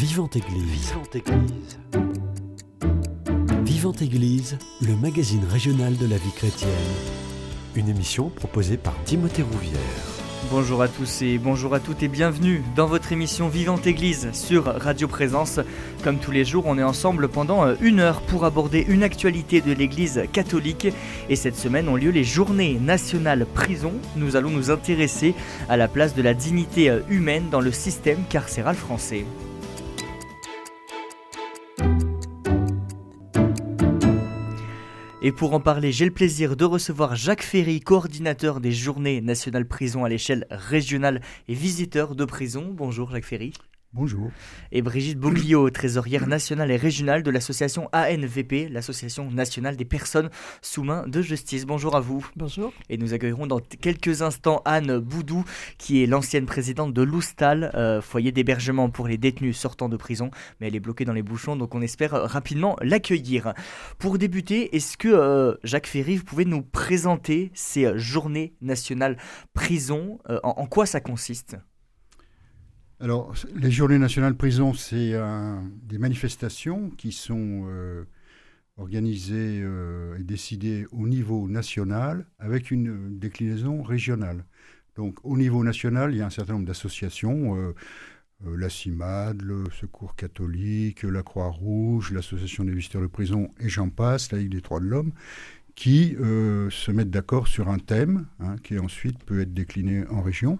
Vivante Église. Vivante Église. Vivante Église, le magazine régional de la vie chrétienne. Une émission proposée par Timothée Rouvière. Bonjour à tous et bonjour à toutes et bienvenue dans votre émission Vivante Église sur Radio Présence. Comme tous les jours, on est ensemble pendant euh, une heure pour aborder une actualité de l'Église catholique. Et cette semaine ont lieu les Journées nationales prison. Nous allons nous intéresser à la place de la dignité euh, humaine dans le système carcéral français. Et pour en parler, j'ai le plaisir de recevoir Jacques Ferry, coordinateur des Journées nationales prison à l'échelle régionale et visiteur de prison. Bonjour Jacques Ferry. Bonjour. Et Brigitte Boglio, trésorière nationale et régionale de l'association ANVP, l'association nationale des personnes sous main de justice. Bonjour à vous. Bonjour. Et nous accueillerons dans quelques instants Anne Boudou, qui est l'ancienne présidente de l'Oustal, euh, foyer d'hébergement pour les détenus sortant de prison. Mais elle est bloquée dans les bouchons, donc on espère rapidement l'accueillir. Pour débuter, est-ce que euh, Jacques Ferry, vous pouvez nous présenter ces euh, journées nationales prison en quoi ça consiste? Alors, les Journées nationales prison, c'est des manifestations qui sont euh, organisées euh, et décidées au niveau national avec une déclinaison régionale. Donc, au niveau national, il y a un certain nombre d'associations. Euh, la CIMAD, le Secours catholique, la Croix-Rouge, l'Association des visiteurs de prison et j'en passe, la Ligue des droits de l'homme, qui se mettent d'accord sur un thème hein, qui ensuite peut être décliné en région.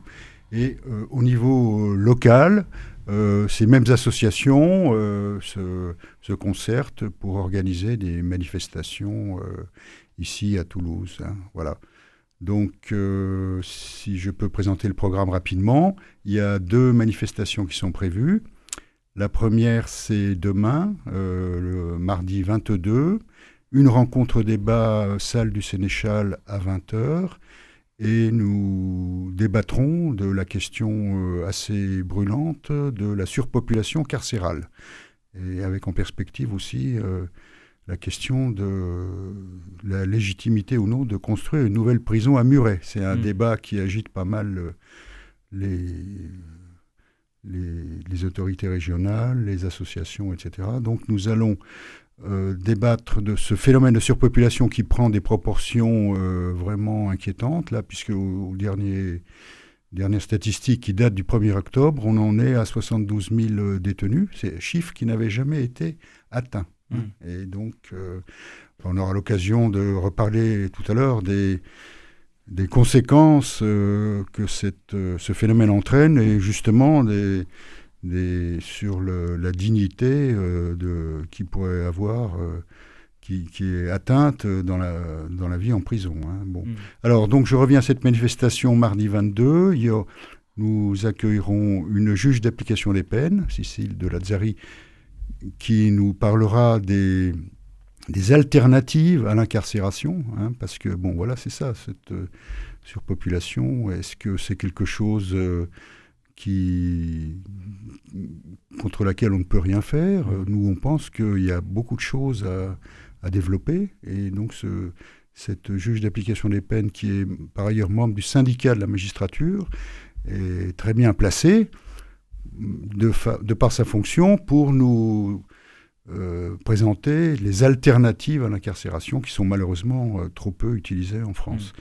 Et euh, au niveau euh, local, euh, ces mêmes associations se, concertent pour organiser des manifestations ici à Toulouse. Hein, voilà. Donc, si je peux présenter le programme rapidement, il y a deux manifestations qui sont prévues. La première, c'est demain, le mardi 22, une rencontre débat salle du Sénéchal à 20h et nous débattrons de la question euh, assez brûlante de la surpopulation carcérale, et avec en perspective aussi euh, la question de la légitimité ou non de construire une nouvelle prison à Muret. C'est un mm. débat qui agite pas mal euh, les, les, les, autorités régionales, les associations, etc. Donc nous allons euh, débattre de ce phénomène de surpopulation qui prend des proportions euh, vraiment inquiétantes, là, puisque au, dernier, dernière statistique qui date du 1er octobre, on en est à 72 000 euh, détenus. C'est un chiffre qui n'avait jamais été atteint. Mmh. Et donc, on aura l'occasion de reparler tout à l'heure des, des conséquences que cette, ce phénomène entraîne et justement des sur la dignité euh, de, qui pourrait avoir, euh, qui, est atteinte dans la, dans la vie en prison. Hein. Bon. Mm. Alors, donc, je reviens à cette manifestation mardi 22. nous accueillerons une juge d'application des peines, Cécile de Lazzari, qui nous parlera des, des alternatives à l'incarcération, hein, parce que, bon, voilà, c'est ça, cette euh, surpopulation. Est-ce que c'est quelque chose qui, contre laquelle on ne peut rien faire. Nous, on pense qu'il y a beaucoup de choses à, développer. Et donc, ce, cette juge d'application des peines, qui est par ailleurs membre du syndicat de la magistrature, est très bien placée, de, de par sa fonction, pour nous euh, présenter les alternatives à l'incarcération qui sont malheureusement euh, trop peu utilisées en France. Mmh.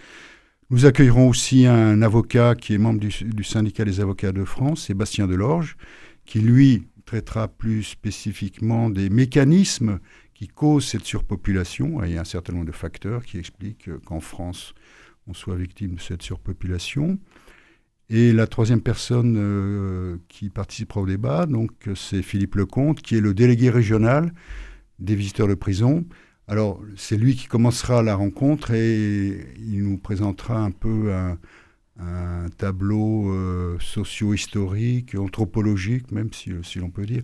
Nous accueillerons aussi un avocat qui est membre du, syndicat des avocats de France, Sébastien Delorge, qui lui traitera plus spécifiquement des mécanismes qui causent cette surpopulation. il y a un certain nombre de facteurs qui expliquent qu'en France, on soit victime de cette surpopulation. Et la troisième personne euh, qui participera au débat, donc, c'est Philippe Lecomte, qui est le délégué régional des visiteurs de prison. Alors, c'est lui qui commencera la rencontre et il nous présentera un peu un, tableau euh, socio-historique, anthropologique, même si, l'on peut dire,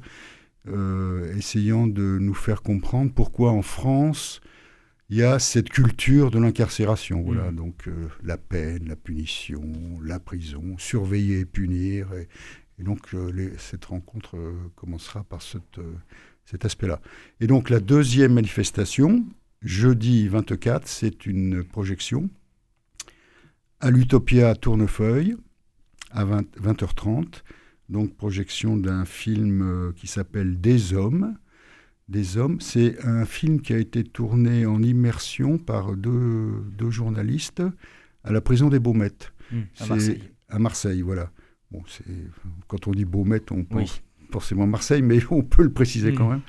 euh, essayant de nous faire comprendre pourquoi en France, il y a cette culture de l'incarcération. Voilà, mmh. donc euh, la peine, la punition, la prison, surveiller et punir. Et, donc, cette rencontre commencera par cette cet aspect-là. Et donc la deuxième manifestation, jeudi 24, c'est une projection à l'Utopia Tournefeuille à 20, h 30 donc projection d'un film qui s'appelle Des hommes. Des hommes, c'est un film qui a été tourné en immersion par deux, deux journalistes à la prison des Baumettes. Mmh, à Marseille. À Marseille, voilà. Bon, quand on dit Baumettes, on pense forcément Marseille, mais on peut le préciser quand mmh. même.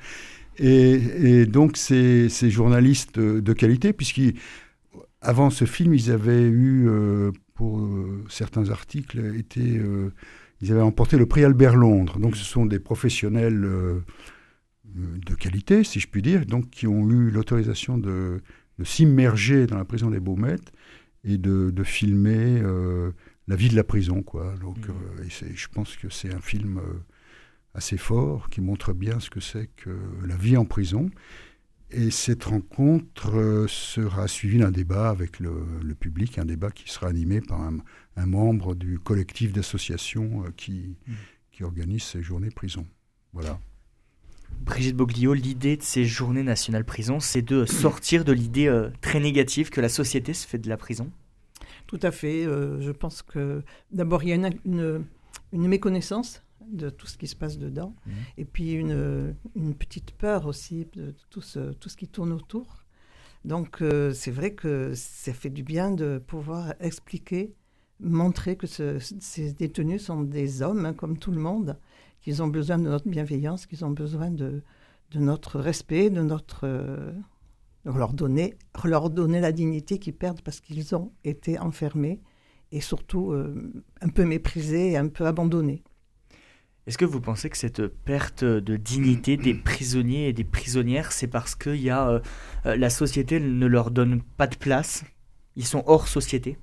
Et, donc, ces, ces, journalistes de qualité, puisqu'avant ce film, ils avaient eu, euh, pour euh, certains articles, été, euh, ils avaient emporté le prix Albert Londres. Donc, ce sont des professionnels de qualité, si je puis dire, donc qui ont eu l'autorisation de, de s'immerger dans la prison des Baumettes et de, de filmer la vie de la prison. Quoi. Donc, mmh. je pense que c'est un film assez fort qui montre bien ce que c'est que la vie en prison. Et cette rencontre euh, sera suivie d'un débat avec le, public, un débat qui sera animé par un, membre du collectif d'associations euh, qui, mm. qui organise ces journées prison. Voilà. Brigitte Boglio, l'idée de ces journées nationales prison, c'est de sortir de l'idée euh, très négative que la société se fait de la prison? Tout à fait. je pense que d'abord, il y a une, une méconnaissance de tout ce qui se passe dedans. Mmh. Et puis une, une, petite peur aussi de tout ce, tout ce qui tourne autour. Donc euh, c'est vrai que ça fait du bien de pouvoir expliquer, montrer que ces détenus sont des hommes hein, comme tout le monde, qu'ils ont besoin de notre bienveillance, qu'ils ont besoin de, de notre respect, de notre... Euh, leur, donner, leur donner la dignité qu'ils perdent parce qu'ils ont été enfermés et surtout euh, un peu méprisés et un peu abandonnés. Est-ce que vous pensez que cette perte de dignité des prisonniers et des prisonnières, c'est parce que y a, euh, euh, la société ne leur donne pas de place? Ils sont hors société?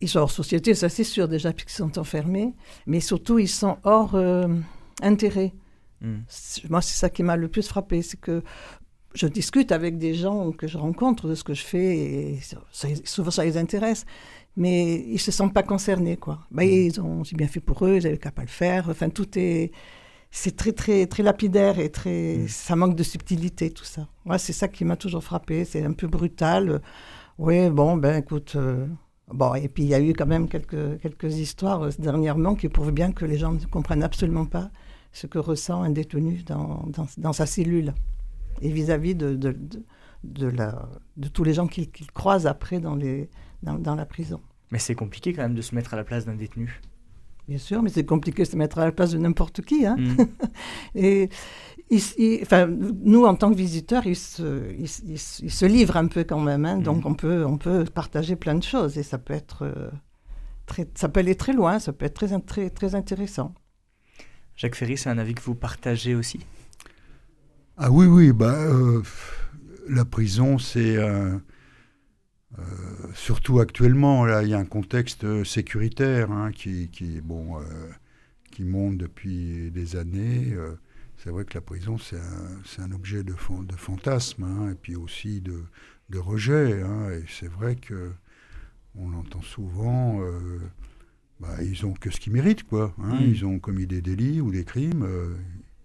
Ils sont hors société, ça c'est sûr déjà, puisqu'ils sont enfermés, mais surtout ils sont hors euh, intérêt. Hmm. Moi, c'est ça qui m'a le plus frappé, c'est que je discute avec des gens que je rencontre de ce que je fais et souvent ça les intéresse mais ils se sentent pas concernés quoi. Bah, mm. ils ont c'est bien fait pour eux, ils avaient qu'à pas le faire. Enfin tout est c'est très très très lapidaire et très mm. ça manque de subtilité tout ça. Moi c'est ça qui m'a toujours frappé, c'est un peu brutal. Oui, bon ben écoute euh, bon et puis il y a eu quand même quelques quelques histoires euh, dernièrement qui prouvent bien que les gens ne comprennent absolument pas ce que ressent un détenu dans, dans, dans sa cellule et vis-à-vis de, de, de, la, de tous les gens qu'il croise après dans les dans, la prison. Mais c'est compliqué quand même de se mettre à la place d'un détenu. Bien sûr, mais c'est compliqué de se mettre à la place de n'importe qui. Hein. Mm. et enfin, nous, en tant que visiteurs, ils se, ils, se livrent un peu quand même. Hein. Mm. Donc, on, peut, on peut partager plein de choses et ça peut, être, euh, très, ça peut aller très loin, ça peut être très, très, très intéressant. Jacques Ferry, c'est un avis que vous partagez aussi? Ah oui, oui. Bah, euh, la prison, c'est un euh, surtout actuellement, là, il y a un contexte sécuritaire hein, qui, qui, bon, euh, qui monte depuis des années. Euh, c'est vrai que la prison, c'est un, un, objet de, de fantasme, hein, et puis aussi de, de rejet. Hein, et c'est vrai que on entend souvent, bah, ils ont que ce qu'ils méritent, quoi. Mmh. Ils ont commis des délits ou des crimes,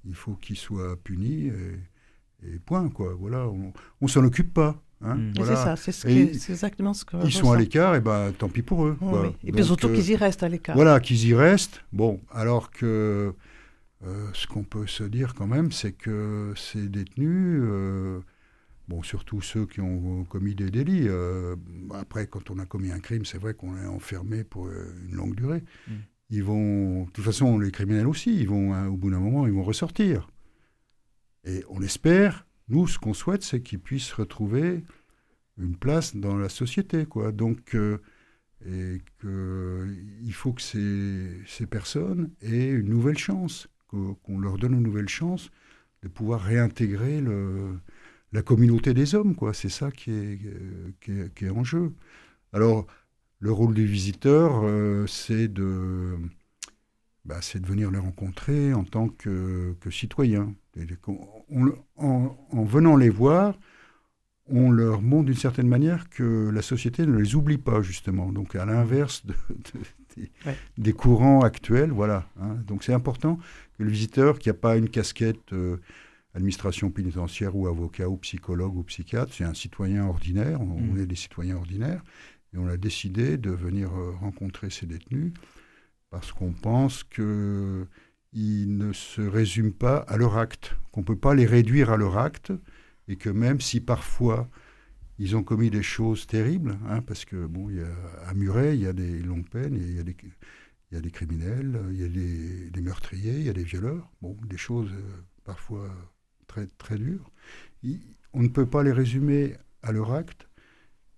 il faut qu'ils soient punis, et, point, quoi. Voilà, on, on s'en occupe pas. Hein, mm. C'est ça, c'est exactement ce que. Ils sont à l'écart, et ben tant pis pour eux. Et puis surtout qu'ils y restent à l'écart. Voilà, qu'ils y restent. Bon, alors que euh, ce qu'on peut se dire quand même, c'est que ces détenus, euh, bon, surtout ceux qui ont commis des délits, euh, après, quand on a commis un crime, c'est vrai qu'on est enfermé pour une longue durée. Mm. Ils vont, de toute façon, les criminels aussi, ils vont, hein, au bout d'un moment, ils vont ressortir. Et on espère nous, ce qu'on souhaite, c'est qu'ils puissent retrouver une place dans la société. Quoi. Donc, euh, que, il faut que ces, personnes aient une nouvelle chance, qu'on leur donne une nouvelle chance de pouvoir réintégrer la communauté des hommes. Quoi. C'est ça qui est, est, en jeu. Alors, le rôle du visiteur, euh, c'est de bah, de venir les rencontrer en tant que, que citoyens. En, venant les voir, on leur montre d'une certaine manière que la société ne les oublie pas, justement. Donc, à l'inverse des, courants actuels, voilà. Hein. Donc, c'est important que le visiteur, qui n'a pas une casquette euh, administration pénitentiaire ou avocat ou psychologue ou psychiatre, c'est un citoyen ordinaire, on, mmh. est des citoyens ordinaires, et on a décidé de venir euh, rencontrer ces détenus parce qu'on pense qu'ils ne se résument pas à leur acte, qu'on ne peut pas les réduire à leur acte, et que même si parfois ils ont commis des choses terribles, hein, parce que bon, y a, à Muret, il y a des longues peines, il y a des, y a des criminels, il y a des, des, meurtriers, il y a des violeurs, bon, des choses euh, parfois très, très dures. on ne peut pas les résumer à leur acte,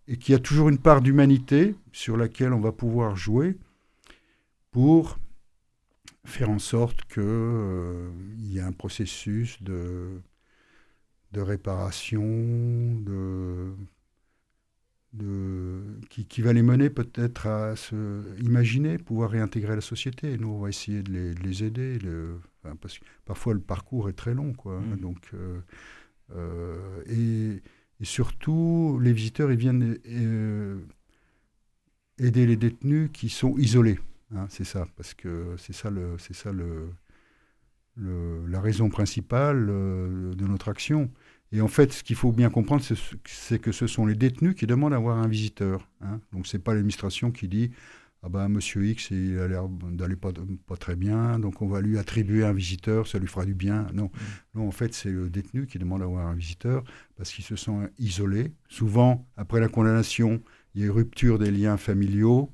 et qu'il y a toujours une part d'humanité sur laquelle on va pouvoir jouer pour faire en sorte qu'il euh, y ait un processus de, de réparation, de, de, qui, va les mener peut-être à se imaginer pouvoir réintégrer la société. Nous, on va essayer de les, aider, parce que parfois le parcours est très long. Quoi, mmh. donc, euh, euh, et, et, surtout, les visiteurs ils viennent aider les détenus qui sont isolés. Hein, c'est ça, parce que c'est ça, le, c'est ça le, la raison principale de notre action. Et en fait, ce qu'il faut bien comprendre, c'est que ce sont les détenus qui demandent à avoir un visiteur. Hein. Donc, ce n'est pas l'administration qui dit Ah ben, monsieur X, il a l'air d'aller pas, pas très bien, donc on va lui attribuer un visiteur, ça lui fera du bien. Non, mmh. non en fait, c'est le détenu qui demande à avoir un visiteur parce qu'il se sent isolé. Souvent, après la condamnation, il y a une rupture des liens familiaux,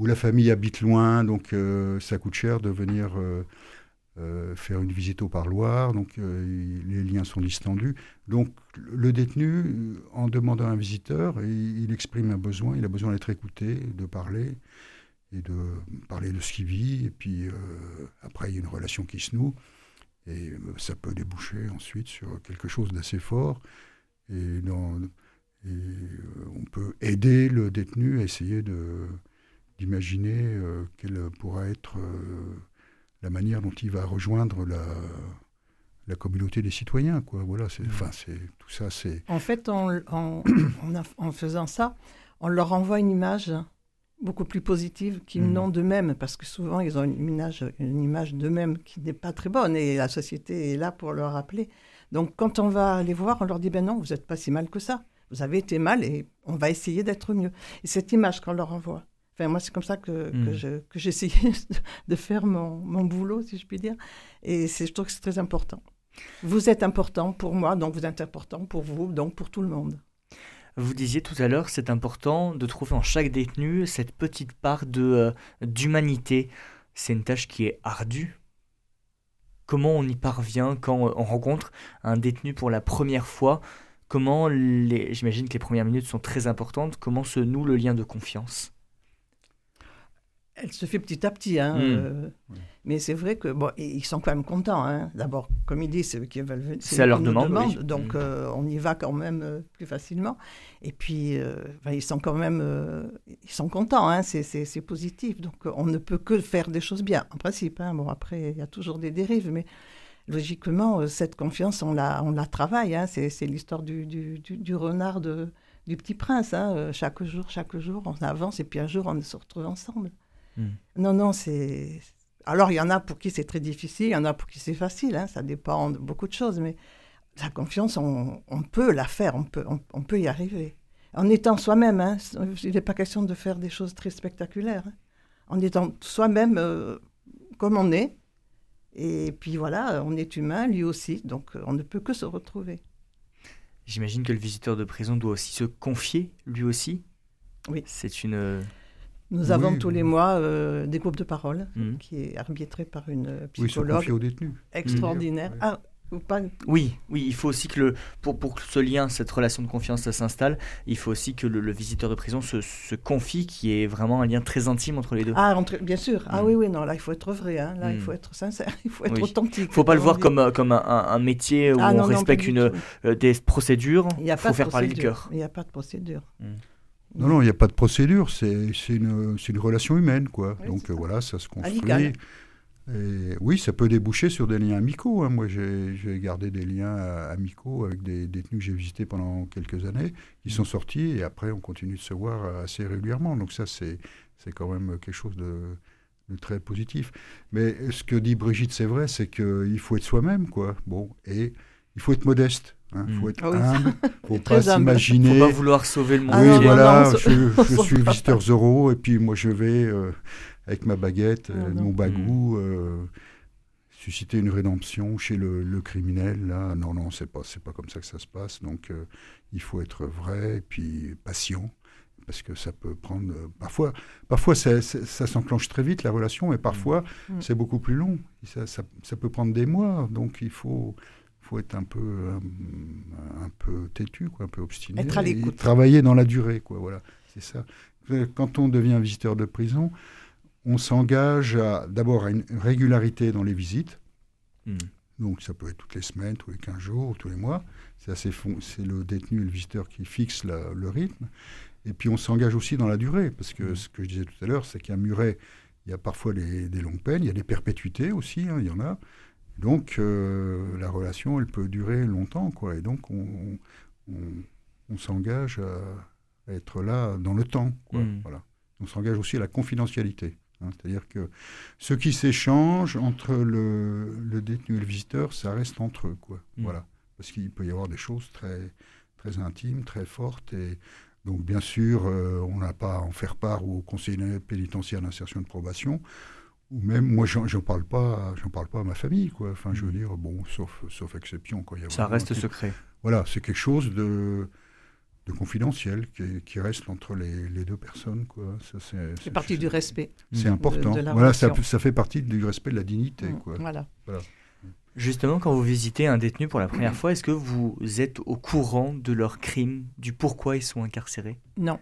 où la famille habite loin, donc euh, ça coûte cher de venir. Euh, euh, faire une visite au parloir, donc les liens sont distendus. Donc le détenu, en demandant un visiteur, il, exprime un besoin, il a besoin d'être écouté, de parler, et de parler de ce qu'il vit, et puis après il y a une relation qui se noue, et ça peut déboucher ensuite sur quelque chose d'assez fort, et, on peut aider le détenu à essayer d'imaginer quelle pourra être la manière dont il va rejoindre la, la communauté des citoyens. Quoi. Voilà, c'est, enfin, c'est, tout ça, c'est... En fait, en, en, faisant ça, on leur envoie une image beaucoup plus positive qu'ils mmh. n'ont d'eux-mêmes, parce que souvent, ils ont une image, une image d'eux-mêmes qui n'est pas très bonne, et la société est là pour leur rappeler. Donc, quand on va les voir, on leur dit, ben non, vous n'êtes pas si mal que ça. Vous avez été mal et on va essayer d'être mieux. Et cette image qu'on leur envoie, moi, c'est comme ça que, hmm. que j'ai essayé de faire mon, mon, boulot, si je puis dire. Et je trouve que c'est très important. Vous êtes important pour moi, donc vous êtes important pour vous, donc pour tout le monde. Vous disiez tout à l'heure, c'est important de trouver en chaque détenu cette petite part de euh, d'humanité. C'est une tâche qui est ardue. Comment on y parvient quand on rencontre un détenu pour la première fois? Comment les, j'imagine que les premières minutes sont très importantes. Comment se noue le lien de confiance? Elle se fait petit à petit. Hein, hmm. euh, mais c'est vrai que bon, ils sont quand même contents. Hein. D'abord, comme ils disent, c'est eux qui veulent venir. C'est à leur demande. Donc, hmm. euh, on y va quand même euh, plus facilement. Et puis, ils sont quand même ils sont contents. Hein, c'est positif. Donc, on ne peut que faire des choses bien, en principe. Hein. Bon, après, il y a toujours des dérives, mais logiquement, cette confiance, on la, on la travaille. Hein. C'est l'histoire du, du, du, renard de, du petit prince. Hein. Chaque jour, chaque jour, on avance et puis un jour, on se retrouve ensemble. Hmm. Non, non, c'est. Alors, il y en a pour qui c'est très difficile, il y en a pour qui c'est facile, hein, ça dépend de beaucoup de choses, mais la confiance, on, peut la faire, on peut, on, peut y arriver. En étant soi-même, hein, il n'est pas question de faire des choses très spectaculaires. Hein. En étant soi-même euh, comme on est, et puis voilà, on est humain, lui aussi, donc on ne peut que se retrouver. J'imagine que le visiteur de prison doit aussi se confier, lui aussi? Oui. C'est une nous avons tous les mois euh, des groupes de parole mmh. qui est arbitré par une psychologue oui, aux détenus. extraordinaire. Ah, oui, oui, il faut aussi que le, pour, pour que ce lien, cette relation de confiance s'installe, il faut aussi que le, visiteur de prison se, se confie, qui est vraiment un lien très intime entre les deux. Ah, bien sûr. Ah mmh. oui, oui, non, là, il faut être vrai, hein. là, il mmh. faut être sincère, il faut être authentique. Il ne faut pas le voir comme, euh, comme un, un, métier où ah, on respecte une, euh, des procédures, il faut faire parler le cœur. Il n'y a pas de procédure. Non, non, il n'y a pas de procédure, c'est une, une, relation humaine, quoi. Donc voilà, ça se construit. Et oui, ça peut déboucher sur des liens amicaux. Hein. Moi, j'ai gardé des liens amicaux avec des détenus que j'ai visités pendant quelques années, qui sont sortis, et après, on continue de se voir assez régulièrement. Donc ça, c'est quand même quelque chose de, de, très positif. Mais ce que dit Brigitte, c'est vrai, c'est qu'il faut être soi-même, quoi. Bon, et il faut être modeste. Il hein, faut hmm. être ah humble, faut pas s'imaginer. Faut pas vouloir sauver le monde. oui, voilà, je, suis visiteur zéro et puis moi je vais euh, avec ma baguette, Ah, non. mon bagou, euh, susciter une rédemption chez le, le criminel. Là, non, non, c'est pas, c'est pas comme ça que ça se passe. Donc, euh, il faut être vrai et puis patient. Parce que ça peut prendre. euh, parfois, parfois ça, ça- ça s'enclenche très vite, la relation, et parfois, Mm. c'est beaucoup plus long. Ça, ça peut prendre des mois. Donc, il faut, faut être un peu, euh, un, peu têtu, quoi, un peu obstiné. Être à l'écoute. Travailler dans la durée, quoi. Voilà, c'est ça. Quand on devient visiteur de prison, on s'engage d'abord à une régularité dans les visites. Hmm. Donc ça peut être toutes les semaines, tous les 15 jours, tous les mois. C'est assez c'est le détenu et le visiteur qui fixe la- le rythme. Et puis on s'engage aussi dans la durée, parce que Mhm. ce que je disais tout à l'heure, c'est qu'à Muret, il y a parfois des, des longues peines, il y a des perpétuités aussi, hein, il y en a. Donc euh, la relation, elle peut durer longtemps, quoi. Et donc on, on- on s'engage à, être là dans le temps, quoi. Mhm. Voilà. On s'engage aussi à la confidentialité. hein. C'est-à-dire que ce qui s'échange entre le, le détenu et le visiteur, ça reste entre eux, quoi. Mhm. Voilà. Parce qu'il peut y avoir des choses très, très intimes, très fortes. Et donc, bien sûr, euh, on n'a pas à en faire part au conseiller pénitentiaire d'insertion de probation. Ou même, moi, j'en parle pas, j'en parle pas à ma famille, quoi. Enfin, je veux Mhm. dire, bon, sauf, sauf exception, quoi. Il y a Ça reste secret. Voilà, c'est quelque chose de, de confidentiel qui, qui reste entre les, les deux personnes, quoi. Ça, c'est partie du respect. c'est Mm. important. de voilà, ça, ça fait partie du respect de la dignité, Mm, quoi. Voilà. Justement, quand vous visitez un détenu pour la première fois, est-ce que vous êtes au courant de leurs crimes, du pourquoi ils sont incarcérés? Non,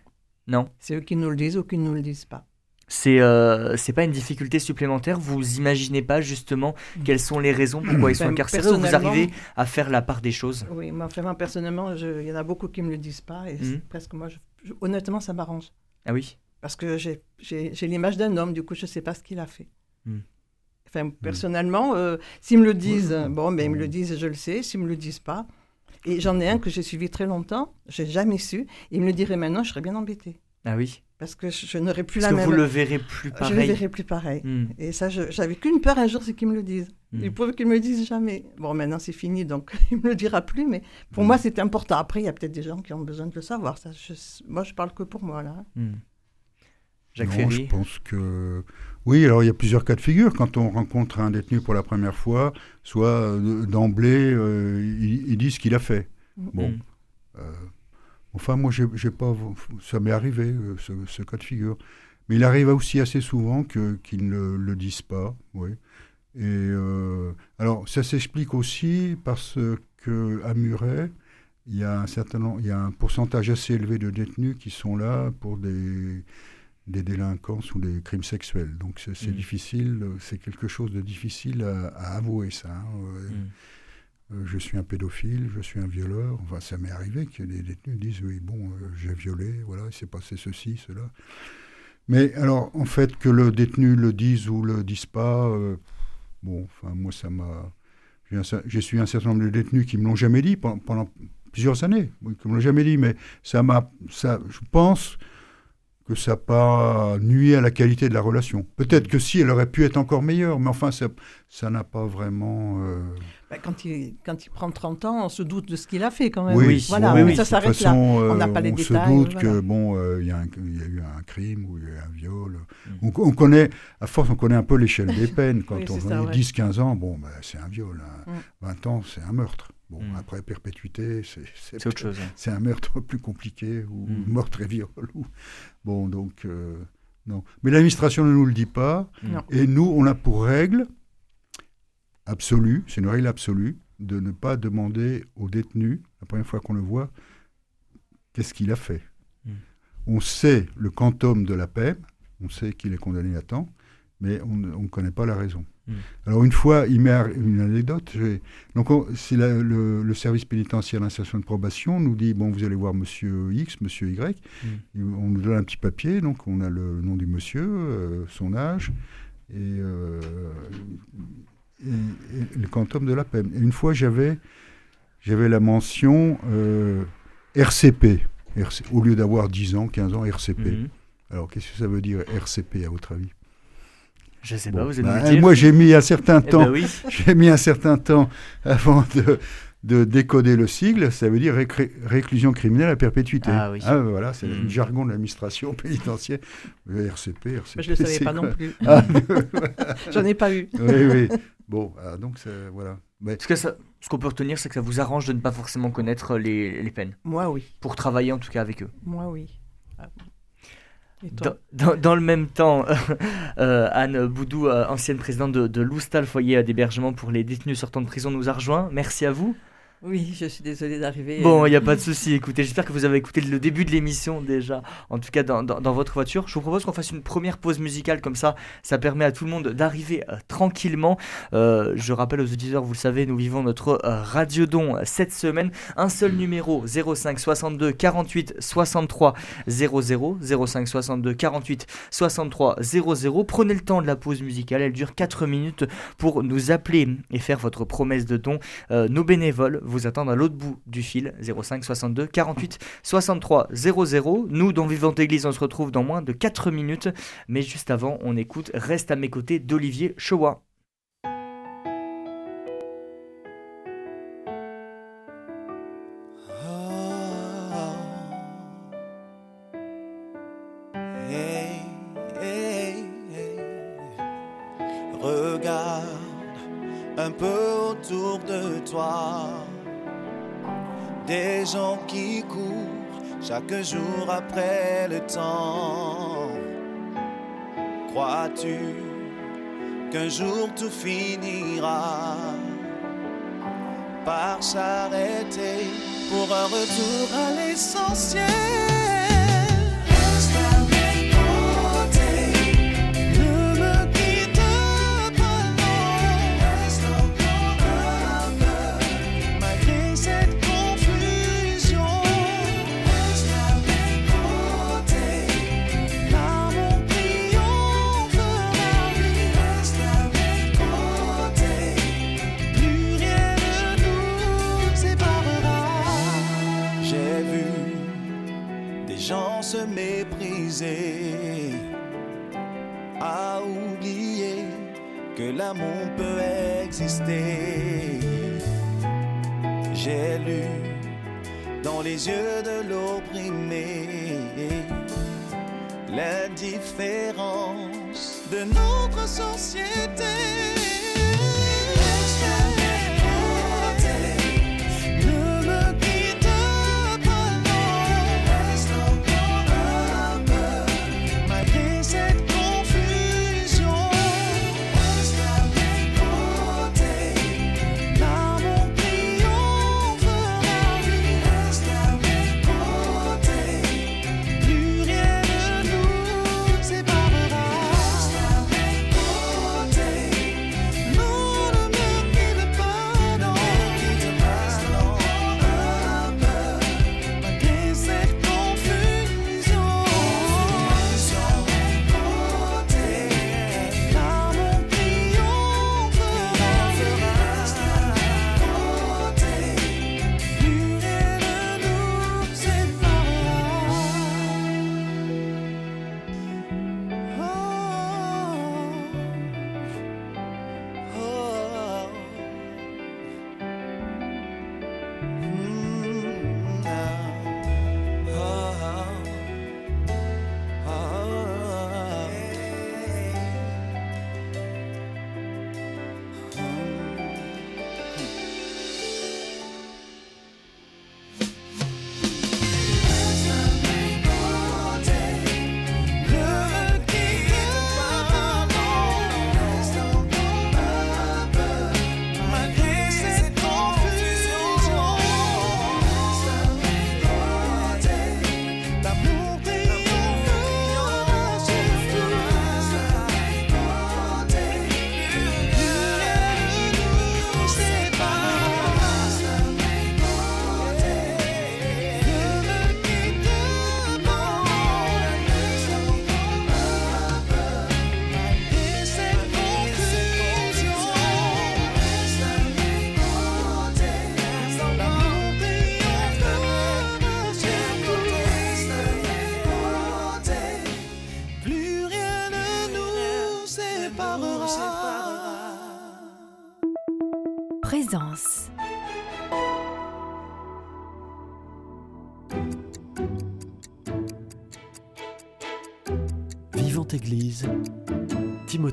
Non? c'est eux qui nous le disent ou qui ne nous le disent pas. C'est euh, c'est pas une difficulté supplémentaire Vous imaginez pas justement quelles sont les raisons pourquoi ils sont Ben, incarcérés ou vous arrivez à faire la part des choses? Oui, moi, vraiment, personnellement, il y en a beaucoup qui ne me le disent pas. Et Mhm. presque moi, je- je- honnêtement, ça m'arrange. Ah oui? Parce que j'ai- l'image d'un homme, du coup, je ne sais pas ce qu'il a fait. Mhm. Enfin, personnellement, euh, s'ils me le disent, bon, ben, ils me le Ouais. disent, je le sais. S'ils me le disent pas. Et j'en ai un que j'ai suivi très longtemps, j'ai jamais su. Il me le dirait maintenant, je serais bien embêtée. Ah oui? Parce que je, je n'aurais plus Parce la que même. vous le verrez plus Je le pareil. verrai plus pareil. Hmm, Et ça, je- j'avais qu'une peur un jour, c'est qu'ils me le disent. hmm. Il prouve qu'ils me le disent jamais. Bon, maintenant c'est fini, donc il me le dira plus. Mais pour Mm. moi, c'est important. Après, il y a peut-être des gens qui ont besoin de le savoir. Ça, je- moi, je parle que pour moi là. Hmm. Jacques Non, je pense que oui. Alors il y a plusieurs cas de figure quand on rencontre un détenu pour la première fois. Soit euh, d'emblée, euh, ils, ils disent ce qu'il a fait. Bon. Hmm. Euh, enfin, moi, j'ai pas, ça m'est arrivé euh, ce, ce cas de figure. Mais il arrive aussi assez souvent que qu'ils ne le disent pas. Oui. Et euh, alors, ça s'explique aussi parce que à Muret, il y a un certain, il y a un pourcentage assez élevé de détenus qui sont là pour des des délinquances ou des crimes sexuels. Donc c'est Mhm. difficile, c'est quelque chose de difficile à, à avouer ça. hein. Euh, je suis un pédophile, je suis un violeur. Enfin, ça m'est arrivé que des détenus disent oui, bon, euh, j'ai violé, voilà, il s'est passé ceci, cela. Mais alors, en fait, que le détenu le dise ou le dise pas, euh, bon, enfin, moi, ça m'a. J'ai suivi un certain nombre de détenus qui me l'ont jamais dit pendant, plusieurs années, qui me l'ont jamais dit, mais ça m'a. Ça, je pense que ça n'a pas nuit à la qualité de la relation. Peut-être que si, elle aurait pu être encore meilleure, mais enfin, ça n'a pas vraiment. euh, Ben, quand, il, quand il prend 30 ans, on se doute de ce qu'il a fait quand même. Oui, voilà, oui, mais oui. ça s'arrête là. euh, On n'a pas les on détails, se doute voilà. que bon, euh, il y, a y eu un crime ou il y a eu un viol. Mm. On, on connaît, à force, on connaît un peu l'échelle des peines. Quand Oui, on ça, est ouais. 10-15 ans, bon, ben, c'est un viol. hein. Mm. 20 ans, c'est un meurtre. Bon, Mm. après perpétuité, c'est autre chose. hein. c'est un meurtre plus compliqué ou Mm. meurtre et viol. ou- Bon, donc euh, non. Mais l'administration ne nous le dit pas. Non. Et nous, on a pour règle absolue, c'est une règle absolue, de ne pas demander au détenu, la première fois qu'on le voit, qu'est-ce qu'il a fait. Mm. On sait le quantum de la peine, on sait qu'il est condamné à temps, mais on ne on ne connaît pas la raison. Mm. Alors une fois, il m'est arri- une anecdote. Donc on- c'est le, le service pénitentiaire d'insertion de probation nous dit bon vous allez voir Monsieur X, Monsieur Y. Mm. Et On nous donne un petit papier, donc on a le nom du monsieur, euh, son âge et, euh, le quantum de la peine. Une fois j'avais j'avais la mention euh, RCP. RC au lieu d'avoir 10 ans, 15 ans, RCP. Mhm. Alors, qu'est-ce que ça veut dire RCP, à votre avis? Je sais Bon, pas, vous êtes bah. Moi, j'ai mis un certain Eh temps ben oui. j'ai mis un certain temps avant de, de décoder le sigle, ça veut dire réclusion criminelle à perpétuité. Ah oui. Ah, voilà, c'est le hmm. jargon de l'administration pénitentiaire. RCP, RCP. Je ne le savais pas non plus. Ah, J'en ai pas eu. oui, oui. Bon, ah, donc voilà. Mais... Ce ça, ce qu'on peut retenir, c'est que ça vous arrange de ne pas forcément connaître les, les, peines. Moi, oui. Pour travailler en tout cas avec eux. Moi, oui. Dans, le même temps, euh, Anne Boudou, euh, ancienne présidente de, de l'Oustal, foyer d'hébergement pour les détenus sortant de prison, nous a rejoint. Merci à vous. Oui, je suis désolée d'arriver. Bon, il n'y a pas de souci. Écoutez, j'espère que vous avez écouté le début de l'émission déjà, en tout cas dans, dans, votre voiture. Je vous propose qu'on fasse une première pause musicale comme ça. Ça permet à tout le monde d'arriver euh, tranquillement. Euh, je rappelle aux auditeurs, vous le savez, nous vivons notre euh, Radio Don cette semaine. Un seul numéro 05 62 48 63 00 05 62 48 63 00. Prenez le temps de la pause musicale. Elle dure 4 minutes pour nous appeler et faire votre promesse de don. nos bénévoles vous attendre à l'autre bout du fil 05 62 48 63 00. Nous, dans Vivante Église, on se retrouve dans moins de 4 minutes. Mais juste avant, on écoute Reste à mes côtés d'Olivier Choua. Chaque jour après le temps. Crois-tu qu'un jour tout finira par s'arrêter pour un retour à l'essentiel? Que l'amour peut exister. J'ai lu dans les yeux de l'opprimé l'indifférence de notre société.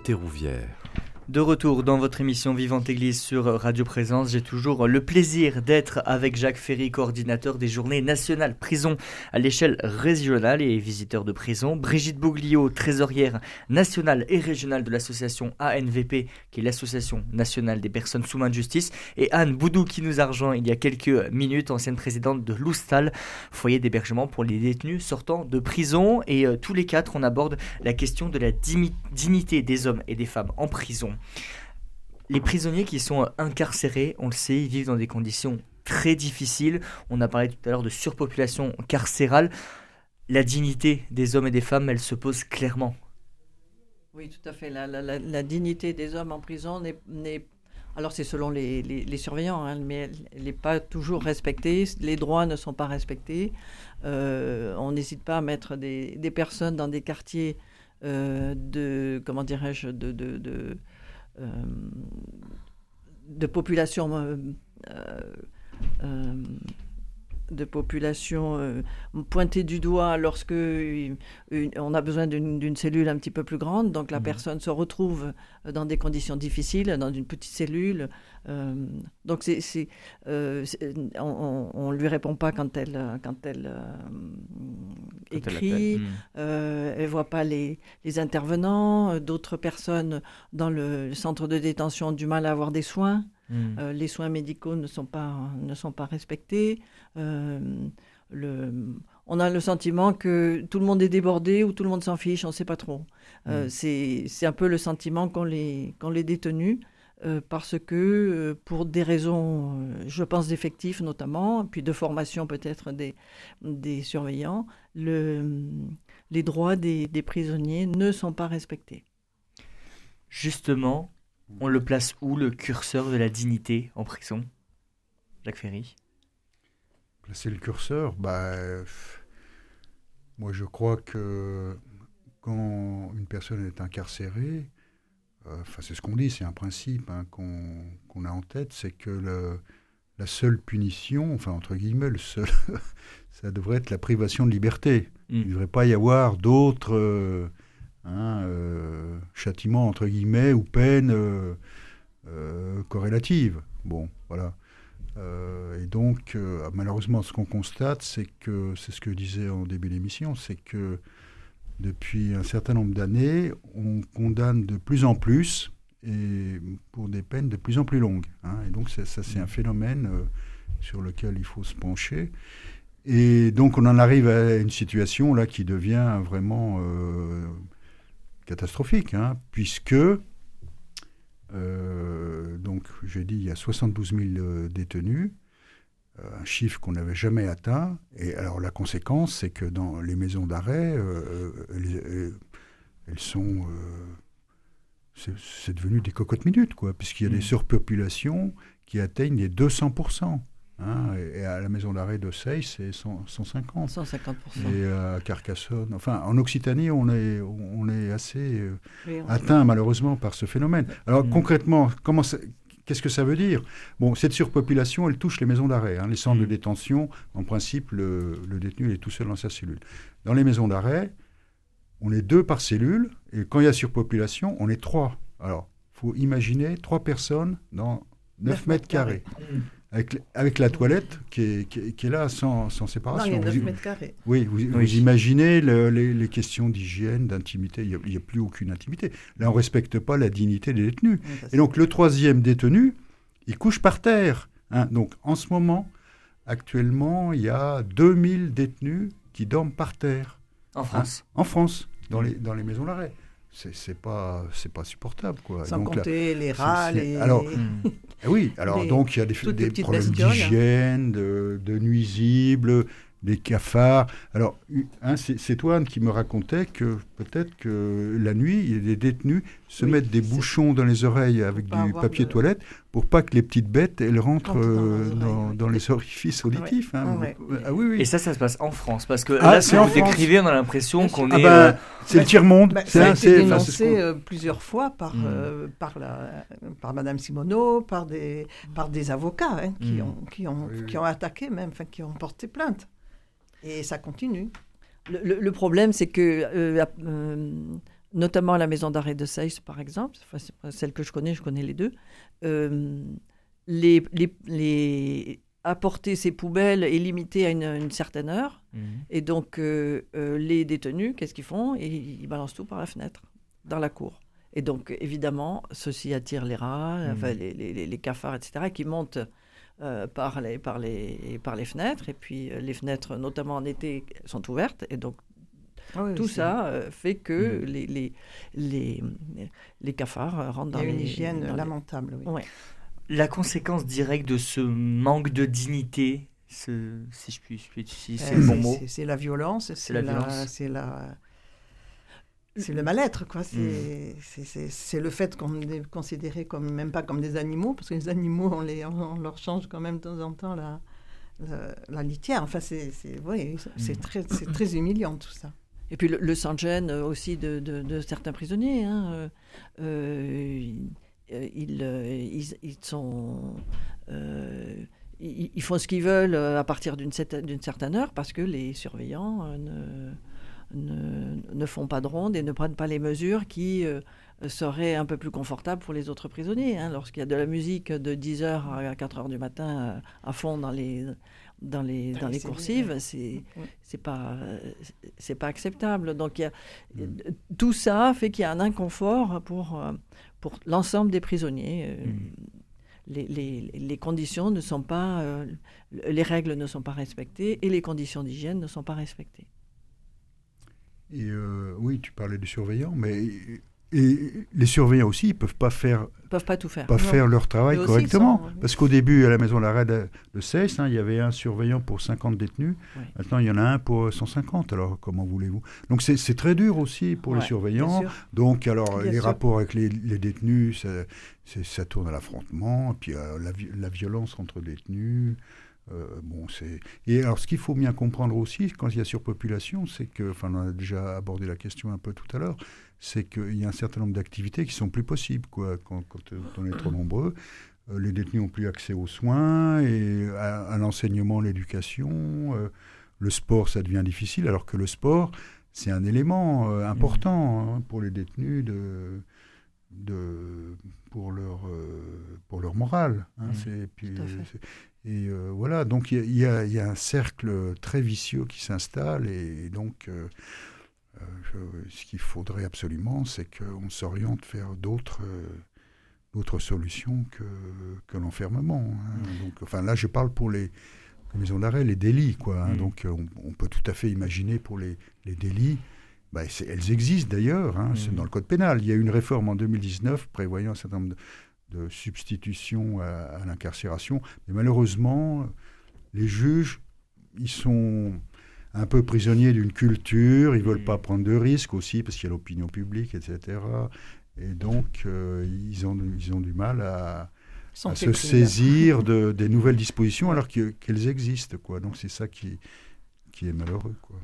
Timothée Rouvière. De retour dans votre émission Vivante Église sur Radio Présence, j'ai toujours le plaisir d'être avec Jacques Ferry, coordinateur des journées nationales prison à l'échelle régionale et visiteur de prison, Brigitte Bouglio, trésorière nationale et régionale de l'association ANVP, qui est l'association nationale des personnes sous main de justice, et Anne Boudou qui nous a rejoint il y a quelques minutes, ancienne présidente de l'Oustal, foyer d'hébergement pour les détenus sortant de prison. Et euh, tous les quatre, on aborde la question de la dignité des hommes et des femmes en prison. Les prisonniers qui sont incarcérés, on le sait, ils vivent dans des conditions très difficiles. On a parlé tout à l'heure de surpopulation carcérale. La dignité des hommes et des femmes, elle se pose clairement. Oui, tout à fait. La, dignité des hommes en prison n'est alors c'est selon les, surveillants, hein, mais elle n'est pas toujours respectée. Les droits ne sont pas respectés. Euh, on n'hésite pas à mettre des, personnes dans des quartiers euh, de comment dirais-je de, euh, de population euh, euh, de population euh, pointée du doigt lorsque on a besoin d'une cellule un petit peu plus grande. Donc la mmh. personne se retrouve dans des conditions difficiles, dans une petite cellule. Euh, donc c'est, euh, on ne lui répond pas quand elle, quand elle écrit. Elle ne mmh. voit pas les, les intervenants. D'autres personnes dans le centre de détention ont du mal à avoir des soins. Hmm. Euh, les soins médicaux ne sont pas, ne sont pas respectés. Euh, le, on a le sentiment que tout le monde est débordé ou tout le monde s'en fiche, on ne sait pas trop. Euh, hmm. C'est un peu le sentiment qu'ont les, les détenus. parce que pour des raisons, je pense, d'effectifs notamment, puis de formation peut-être des, des surveillants, le, les droits des, des prisonniers ne sont pas respectés. Justement, on le place où le curseur de la dignité en prison? Jacques Ferry Placer le curseur bah, Moi je crois que quand une personne est incarcérée, euh, enfin c'est ce qu'on dit, c'est un principe hein, qu'on a en tête, c'est que le, la seule punition, enfin entre guillemets, le seul, ça devrait être la privation de liberté. Il ne mm. devrait pas y avoir d'autres... Euh, Hein, euh, châtiment entre guillemets ou peine euh, euh, corrélative. Bon, voilà. et donc, malheureusement, ce qu'on constate, c'est que, c'est ce que je disais en début d'émission, c'est que depuis un certain nombre d'années, on condamne de plus en plus et pour des peines de plus en plus longues. Hein. et donc, ça, c'est un phénomène sur lequel il faut se pencher. Et donc, on en arrive à une situation là qui devient vraiment catastrophique, hein, puisque, euh, donc, j'ai dit, il y a 72 000 euh, détenus, euh, un chiffre qu'on n'avait jamais atteint. Et alors, la conséquence, c'est que dans les maisons d'arrêt, elles, sont. c'est devenu des cocottes minutes, quoi, puisqu'il y a des mmh. surpopulations qui atteignent les 200 Hein, et à la maison d'arrêt de Sey, c'est 150. 150%. Et à Carcassonne, enfin en Occitanie, on est, on est assez euh, atteint malheureusement par ce phénomène. Alors mm. concrètement, comment Qu'est-ce que ça veut dire? Bon, cette surpopulation, elle touche les maisons d'arrêt. Hein, les centres de mm. détention, en principe, le, le, détenu est tout seul dans sa cellule. Dans les maisons d'arrêt, on est deux par cellule, et quand il y a surpopulation, on est trois. Alors, il faut imaginer trois personnes dans 9, mètres carrés. Mm avec, la toilette qui est, qui est, là sans, sans, séparation. Non, il y a 9 mètres carrés. Oui, vous, imaginez les, les, questions d'hygiène, d'intimité, il n'y a, plus aucune intimité. Là, on ne respecte pas la dignité des détenus. Et donc, le troisième détenu, il couche par terre. Hein. Donc, en ce moment, actuellement, il y a 2000 détenus qui dorment par terre. En France En France, dans les, dans les maisons d'arrêt c'est pas c'est pas supportable quoi. Sans compter les rats, les... alors eh oui alors donc il y a des, des problèmes d'hygiène, de, de, nuisibles, des cafards. Alors, hein, c'est toi qui me racontait que peut-être que la nuit, il y a des détenus se mettent des bouchons dans les oreilles avec du papier toilette pour pas que les petites bêtes elles rentrent dans, les, orifices auditifs. Hein. Ah oui, Et ça, ça se passe en France parce que ah, là, si vous décrivez, on a l'impression qu'on ah est. Bah, euh, c'est le tiers monde. Bah, c'est assez dénoncé euh, plusieurs fois par mm. euh, par la par Madame Simoneau, par des par des avocats hein, qui mm. ont qui ont qui ont attaqué même, enfin qui ont porté plainte. Et ça continue. Le, problème, c'est que euh, euh, notamment à la maison d'arrêt de Seyss, par exemple, celle que je connais, je connais les deux, les, les, apporter ces poubelles est limité à une, certaine heure. Mhm. Et donc, les détenus, qu'est-ce qu'ils font? Ils balancent tout par la fenêtre, dans la cour. Et donc, évidemment, ceci attire les rats, mmh. enfin, les, cafards, etc., qui montent euh, par, les, par, les, par les fenêtres. Et puis, euh, les fenêtres, notamment en été, sont ouvertes. Et donc, ah tout ça euh, fait que mmh. les, les, les, les, cafards rentrent dans Il y a une hygiène lamentable, oui. La conséquence directe de ce manque de dignité, si je puis, si c'est le bon mot. C'est la violence, c'est la, la, la c'est le mal-être, quoi. C'est le fait qu'on est considéré comme, même pas comme des animaux, parce que les animaux, on, les, on leur change quand même de temps en temps la, la, litière. Enfin, c'est oui, mm. très, très humiliant tout ça. Et puis le, le sans-gêne aussi de, de, certains prisonniers. Hein. Euh, euh, ils, ils, ils, sont. Euh, ils, font ce qu'ils veulent à partir d'une certaine heure parce que les surveillants ne ne, font pas de ronde et ne prennent pas les mesures qui euh, seraient un peu plus confortables pour les autres prisonniers. Hein. Lorsqu'il y a de la musique de 10h à 4h du matin euh, à fond dans les, dans les, dans les coursives, c'est c'est pas c'est pas acceptable. Donc il y a, mm. tout ça fait qu'il y a un inconfort pour euh, pour l'ensemble des prisonniers. Mm. Les, les, les, conditions ne sont pas, les règles ne sont pas respectées et les conditions d'hygiène ne sont pas respectées. Et euh, oui, tu parlais des surveillants, mais et les surveillants aussi, ils peuvent pas faire, peuvent pas tout faire, pas faire leur travail correctement. Parce qu'au début, à la maison de, de Cesse, hein, il y avait un surveillant pour 50 détenus. Maintenant, il y en a un pour 150. Alors, comment voulez-vous? Donc, c'est très dur aussi pour les surveillants. Donc, alors, les rapports avec les, détenus, ça, ça, tourne à l'affrontement. Puis, euh, la, la, violence entre détenus. Euh, bon, c'est et alors ce qu'il faut bien comprendre aussi quand il y a surpopulation, c'est que, enfin, on a déjà abordé la question un peu tout à l'heure, c'est qu'il y a un certain nombre d'activités qui sont plus possibles, quoi, quand, on est trop nombreux. Euh, les détenus n'ont plus accès aux soins et à, l'enseignement, l'éducation. Euh, le sport, ça devient difficile, alors que le sport, c'est un élément important hein, pour les détenus de, de, pour, leur, pour leur morale. Hein, puis, et euh, voilà, donc il y, y, a un cercle très vicieux qui s'installe et, donc euh, euh, ce qu'il faudrait absolument, c'est qu'on s'oriente vers d'autres d'autres solutions que, que l'enfermement. Hein. Mmh. Donc, enfin là, je parle pour les, maisons d'arrêt, les délits, quoi. Hein. Mmh. Donc on, peut tout à fait imaginer pour les, les délits. Bah, elles existent d'ailleurs, hein, c'est mmh. dans le code pénal. Il y a eu une réforme en 2019 prévoyant un certain nombre de, de substitution à, l'incarcération. Mais malheureusement, les juges, ils sont un peu prisonniers d'une culture, ils ne veulent pas prendre de risques aussi, parce qu'il y a l'opinion publique, etc. Et donc, euh, ils, ont, ils ont du mal à, se saisir de, des nouvelles dispositions alors qu'elles existent. Quoi. Donc, c'est ça qui, qui est malheureux. Quoi.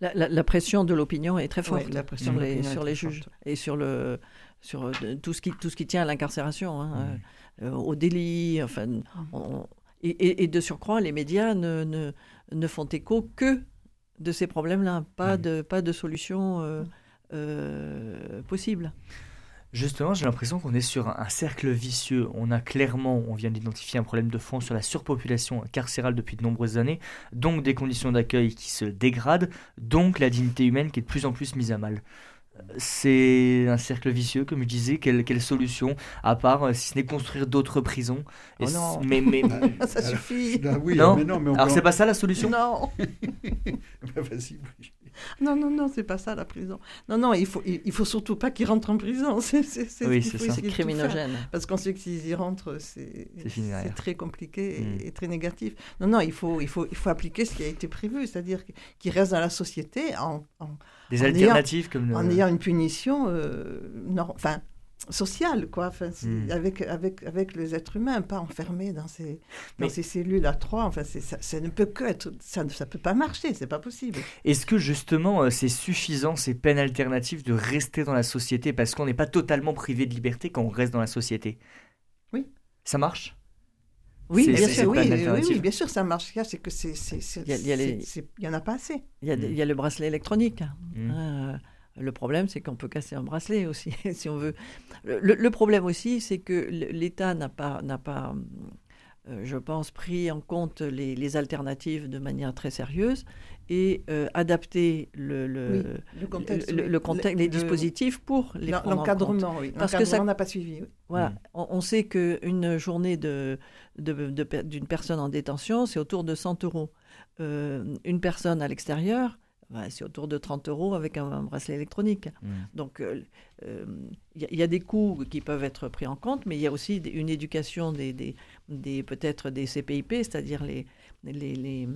La, pression de l'opinion est très forte la pression sur les, sur les juges et sur le, sur euh, tout ce qui, tout ce qui tient à l'incarcération, hein, euh, au délit, enfin, et, de surcroît, les médias ne, ne, ne font écho que de ces problèmes-là, pas, de, pas de solution euh, possible. Justement, j'ai l'impression qu'on est sur un cercle vicieux. On a clairement, on vient d'identifier un problème de fond sur la surpopulation carcérale depuis de nombreuses années, donc des conditions d'accueil qui se dégradent, donc la dignité humaine qui est de plus en plus mise à mal c'est un cercle vicieux, comme je disais. Quelle, quelle solution À part, euh, si ce n'est construire d'autres prisons? Oh non. Mais, mais... ça suffit. Bah oui, non. Mais non mais Alors, c'est pas ça la solution? Non. bah, vas-y, non, non, non, c'est pas ça la prison. Non, non, il faut, il, faut surtout pas qu'ils rentrent en prison. C'est oui, c'est criminogène. Parce qu'on sait que s'ils y rentrent, c'est très compliqué hmm. et, très négatif. Non, non, il faut, il faut, il faut appliquer ce qui a été prévu, c'est-à-dire qu'ils restent dans la société en, des alternatives comme en ayant une punition, euh, enfin social, quoi, enfin, hmm. avec, avec, avec les êtres humains, pas enfermés dans ces, dans ces cellules à trois. Enfin, ça, ça, ne peut que être, ça ne peut pas marcher, c'est pas possible. Est-ce que justement euh, c'est suffisant ces peines alternatives de rester dans la société parce qu'on n'est pas totalement privé de liberté quand on reste dans la société? Oui. Ça marche? Oui, bien sûr, oui, oui, bien sûr, ça marche. C'est que c'est, il y, en a pas assez. Il y a, il y a le bracelet électronique. Mmh. Euh, Le problème, c'est qu'on peut casser un bracelet aussi, si on veut. Le, problème aussi, c'est que l'État n'a pas, n'a pas euh, je pense, pris en compte les, alternatives de manière très sérieuse et euh, adapté le, le, contexte, le, contexte les dispositifs pour les L'encadrement, oui. Parce que ça n'a pas suivi. Voilà. Mm. On, sait qu'une journée d'une de, de, personne en détention, c'est autour de 100 euros. Euh, une personne à l'extérieur, c'est autour de 30 euros avec un, bracelet électronique. Mm. Donc, il euh, y, a des coûts qui peuvent être pris en compte, mais il y a aussi une éducation des, des, des peut-être des CPIP, c'est-à-dire les, les, les,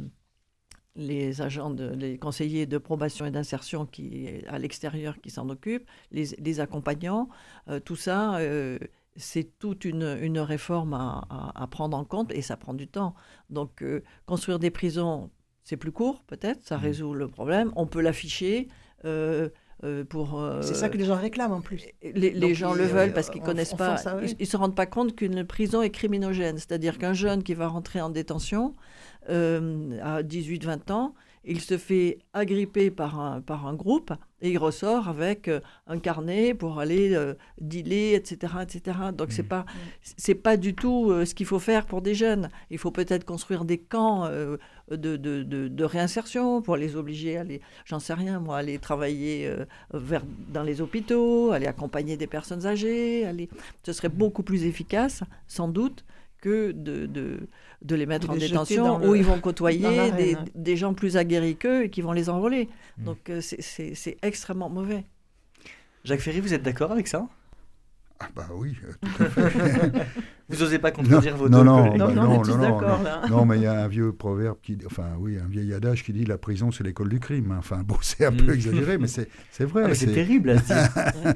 les, agents, de, les conseillers de probation et d'insertion qui à l'extérieur qui s'en occupent, les, les accompagnants, euh, tout ça. Euh, c'est toute une, une réforme à, à, prendre en compte et ça prend du temps. Donc, construire des prisons c'est plus court, peut-être, ça mmh. résout le problème. On peut l'afficher. Euh, euh, pour. Euh, c'est ça que les gens réclament en plus. Les, gens le veulent parce qu'ils connaissent pas. ils, ne se rendent pas compte qu'une prison est criminogène. C'est-à-dire qu'un jeune qui va rentrer en détention à 18-20 ans, il se fait agripper par un, par un groupe et il ressort avec euh, un carnet pour aller euh, dealer, etc., etc. Donc c'est mmh. pas c'est pas du tout euh, ce qu'il faut faire pour des jeunes. Il faut peut-être construire des camps de, de, de, de, réinsertion pour les obliger à aller, j'en sais rien moi, aller travailler vers, dans les hôpitaux, aller accompagner des personnes âgées. Aller... Ce serait mmh. beaucoup plus efficace, sans doute, que de, de, de les mettre en détention où ils vont côtoyer des, des, gens plus aguerris qu'eux et qui vont les enrôler. Hmm. Donc euh, c'est extrêmement mauvais. Jacques Ferry, vous êtes d'accord avec ça? Ah bah oui, euh, tout à fait. vous n'osez pas contredire vos non, deux non, non, non, non, non, non, mais il y a un vieux proverbe qui, enfin oui, un vieil adage qui dit la prison c'est l'école du crime. Enfin bon, c'est un peu hmm. exagéré, mais c'est vrai. Ah, c'est terrible à dire.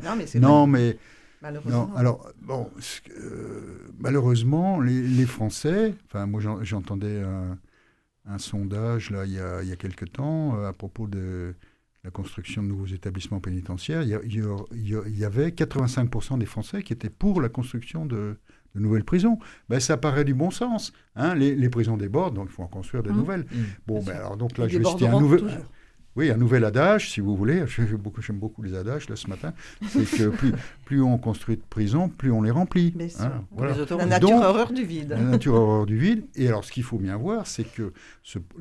non, mais, non, mais Malheureusement. Non, alors, bon, euh, malheureusement, les, Français, enfin, moi j'entendais un, sondage là, il, y a, il y a quelque temps euh, à propos de la construction de nouveaux établissements pénitentiaires. Il y, avait 85% des Français qui étaient pour la construction de, nouvelles prisons. Ben, ça paraît du bon sens. Hein. Les, prisons débordent, donc il faut en construire de mmh. nouvelles. Mmh. Bon, ben, alors donc là, je vais citer un nouvel. Oui, un nouvel adage, si vous voulez. J'aime beaucoup, beaucoup, les adages là, ce matin. C'est que plus, plus, on construit de prisons, plus on les remplit. Hein, la nature horreur du vide. La nature horreur du vide. Et alors, ce qu'il faut bien voir, c'est qu'il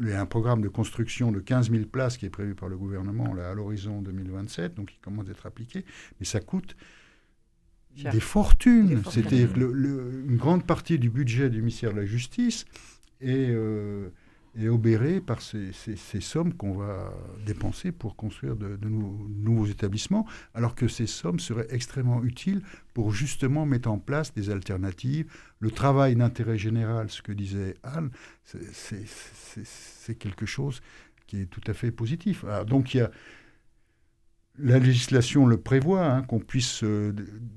y a un programme de construction de 15 000 places qui est prévu par le gouvernement là, à l'horizon 2027, donc il commence d'être appliqué. Mais ça coûte des fortunes. C'était une grande partie du budget du ministère de la Justice. Et. Euh, et obéré par ces, sommes qu'on va dépenser pour construire de, nouveaux, établissements, alors que ces sommes seraient extrêmement utiles pour justement mettre en place des alternatives. Le travail d'intérêt général, ce que disait Anne, c'est quelque chose qui est tout à fait positif. donc il y a la législation le prévoit, hein, qu'on puisse euh,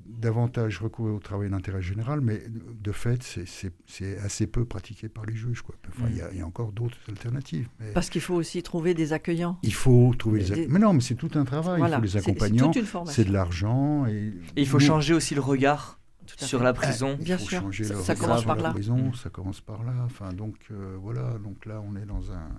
davantage recourir au travail d'intérêt général, mais de fait, c'est assez peu pratiqué par les juges. Mm. Il y, a encore d'autres alternatives. Parce qu'il faut aussi trouver des accueillants. Il faut trouver des, accueillants. Mais non, mais c'est tout un travail. il faut les accompagnants. C'est de l'argent. Et... il faut changer aussi le regard sur la prison. Bien sûr, ça, commence par là. Prison, ça commence par là. Enfin, donc euh, voilà, donc là, on est dans un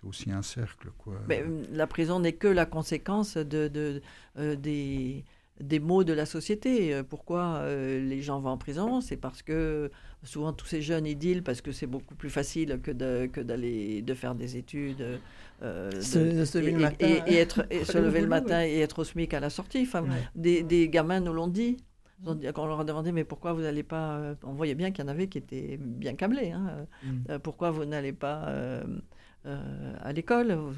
c'est aussi un cercle. Quoi. Mais, euh, la prison n'est que la conséquence de, de euh, des, des maux de la société. Euh, pourquoi les gens vont en prison? C'est parce que souvent tous ces jeunes ils parce que c'est beaucoup plus facile que, de, que d'aller de faire des études. se, lever et, le matin, et, être, se lever le matin et être au SMIC à la sortie. Enfin, des, des, gamins nous l'ont dit. Quand on leur a demandé, mais pourquoi vous n'allez pas. On voyait bien qu'il y en avait qui étaient bien câblés. Hein. Mm. pourquoi vous n'allez pas euh, à l'école. Vous,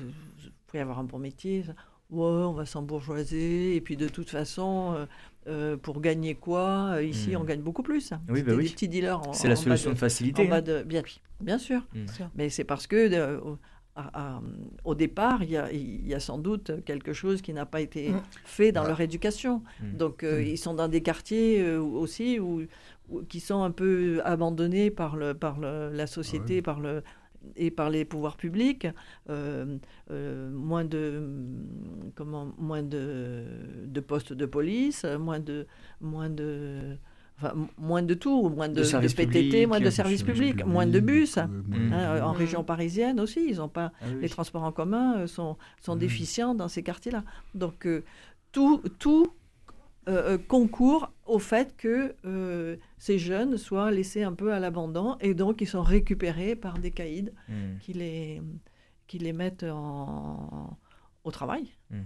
pouvez avoir un bon métier. Ouais, on va s'embourgeoiser. Et puis de toute façon, euh, euh, pour gagner quoi Ici, hmm. on gagne beaucoup plus. Oui, bah oui. petits dealers. C'est la solution de, facilité. Hein. de, bien, bien sûr. Hmm. Mais c'est parce que au départ, il y, a, il y, a, sans doute quelque chose qui n'a pas été hmm. fait dans leur éducation. Donc, ils sont dans des quartiers aussi où, qui sont un peu abandonnés par, le, par la société, ah par le, et par les pouvoirs publics, euh, euh, moins de comment moins de, de, postes de police, moins de moins de Enfin, moins de tout, moins de, de, PTT, moins de services publics, moins de bus. Hein, en région parisienne aussi, ils ont pas. Ah les transports en commun euh, sont, sont mmh. déficients dans ces quartiers-là. Donc, tout, tout concourt au fait que ces jeunes soient laissés un peu à l'abandon et donc ils sont récupérés par des caïds hmm. qui, les, qui les mettent en, au travail. Hmm.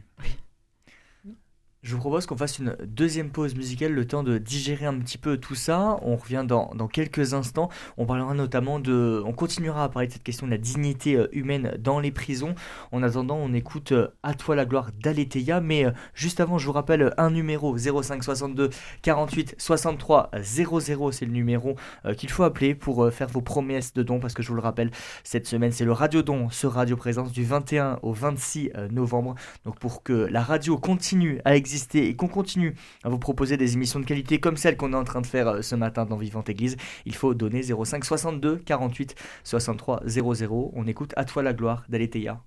Je vous propose qu'on fasse une deuxième pause musicale, le temps de digérer un petit peu tout ça. On revient dans, dans, quelques instants. On parlera notamment de. On continuera à parler de cette question de la dignité euh, humaine dans les prisons. En attendant, on écoute euh, À toi la gloire d'Aletheia. Mais euh, juste avant, je vous rappelle un numéro 05 62 48 63 00. C'est le numéro qu'il faut appeler pour faire vos promesses de dons. Parce que je vous le rappelle, cette semaine, c'est le Radio Don ce Radio Présence du 21 au 26 novembre. Donc pour que la radio continue à exister, et qu'on continue à vous proposer des émissions de qualité comme celle qu'on est en train de faire euh, ce matin dans Vivante Église, il faut donner 05 62 48 63 00. On écoute À toi la gloire d'Aletheia.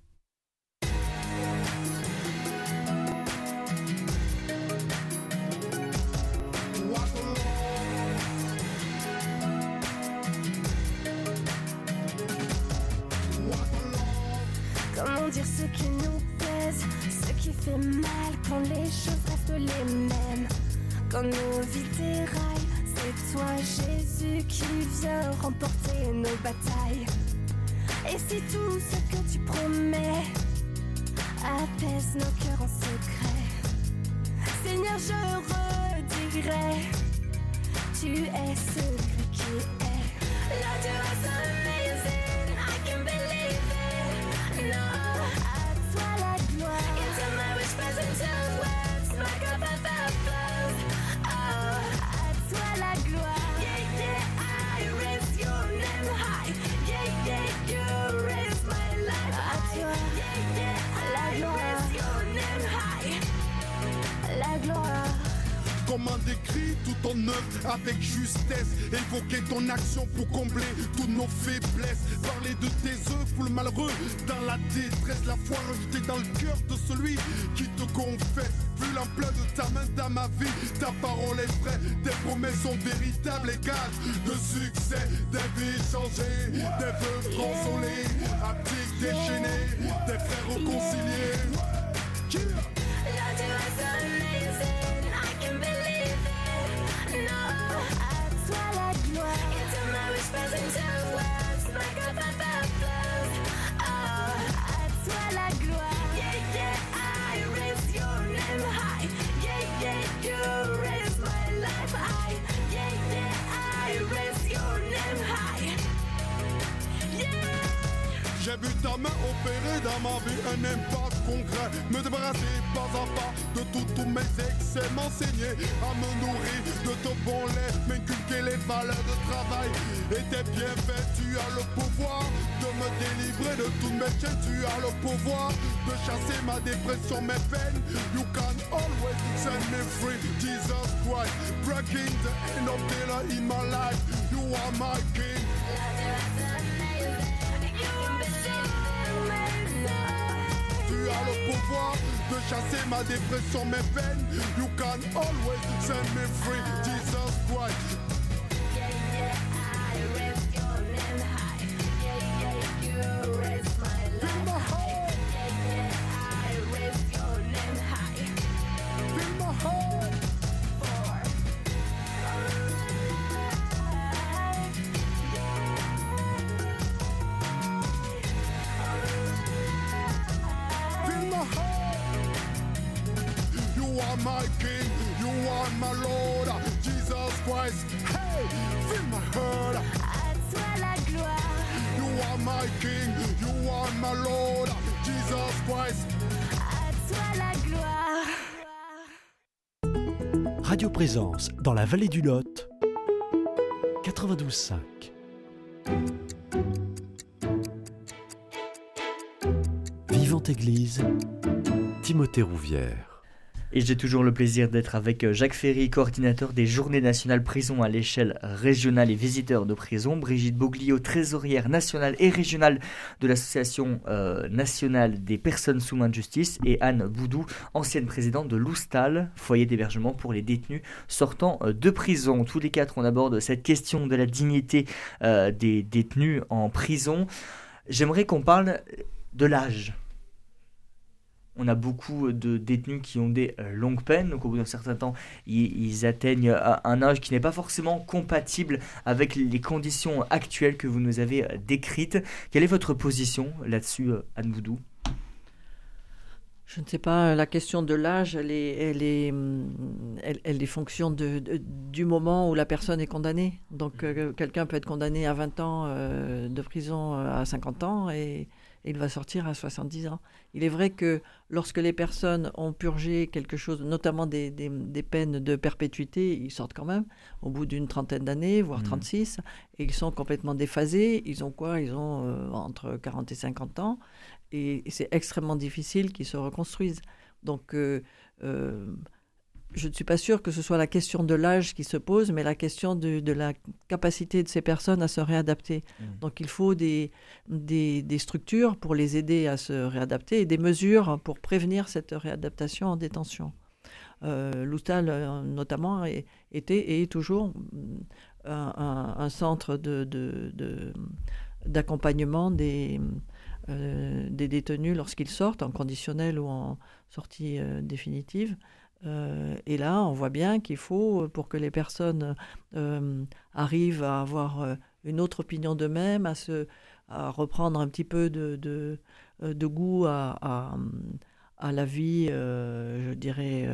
Comment dire ce qui fait mal quand les choses restent les mêmes. Quand nos vies déraillent, c'est toi Jésus qui vient remporter nos batailles. Et si tout ce que tu promets apaise nos cœurs en secret, Seigneur, je redirai, tu es celui qui Comment décrire tout ton œuvre avec justesse. Évoquer ton action pour combler toutes nos faiblesses. Parler de tes œuvres pour le malheureux. Dans la détresse, la foi rejetée dans le cœur de celui qui te confesse. Vu l'ampleur de ta main dans ma vie Ta parole est vraie, tes promesses sont véritables et gages de succès. Des vies changées, des vœux consolés. Aptiques déchaînés, des frères réconciliés J'ai vu ta main opérer dans ma vie un impact concret. Me débarrasser pas à pas de tous mes excès, m'enseigner à me nourrir de ton bon lait, m'inculquer les valeurs de travail. Et tes bienfaits, tu as le pouvoir de me délivrer de tous mes chaînes. Tu as le pouvoir de chasser ma dépression, mes peines. You can always set me free, Jesus Christ. Breaking the end of the in my life. You are my king. Tu as le pouvoir de chasser ma dépression, mes peines. You can always set me free, Jesus Christ. Dans la vallée du Lot 92.5. Vivante Église, Timothée Rouvière. Et j'ai toujours le plaisir d'être avec euh, Jacques Ferry, coordinateur des Journées nationales prison à l'échelle régionale et visiteur de prison, Brigitte Boglio, trésorière nationale et régionale de l'Association euh, nationale des personnes sous main de justice, et Anne Boudou, ancienne présidente de l'Oustal, foyer d'hébergement pour les détenus sortant euh, de prison. Tous les quatre, on aborde cette question de la dignité des détenus en prison. J'aimerais qu'on parle de l'âge on a beaucoup de détenus qui ont des longues peines, donc au bout d'un certain temps, ils, atteignent un âge qui n'est pas forcément compatible avec les conditions actuelles que vous nous avez décrites. Quelle est votre position là-dessus, Anne Boudou? Je ne sais pas, la question de l'âge, elle est, elle, est, hum, elle, est fonction de, du moment où la personne est condamnée. Donc, euh, quelqu'un peut être condamné à 20 ans euh, de prison euh, à 50 ans et, il va sortir à 70 ans. Il est vrai que lorsque les personnes ont purgé quelque chose, notamment des, des, peines de perpétuité, ils sortent quand même au bout d'une trentaine d'années, voire 36, mmh. et ils sont complètement déphasés. Ils ont quoi? Ils ont entre 40 et 50 ans et, c'est extrêmement difficile qu'ils se reconstruisent. Donc, euh, euh, je ne suis pas sûre que ce soit la question de l'âge qui se pose, mais la question de, la capacité de ces personnes à se réadapter. Mmh. Donc, il faut des, des, structures pour les aider à se réadapter et des mesures pour prévenir cette réadaptation en détention. Euh, L'Outal, euh, notamment, était et est toujours un, centre d'accompagnement de, de, des euh, des détenus lorsqu'ils sortent, en conditionnel ou en sortie euh, définitive. Euh, et là, on voit bien qu'il faut, pour que les personnes arrivent à avoir une autre opinion d'eux-mêmes, à, se, à reprendre un petit peu de, de, goût à, à, la vie, je dirais,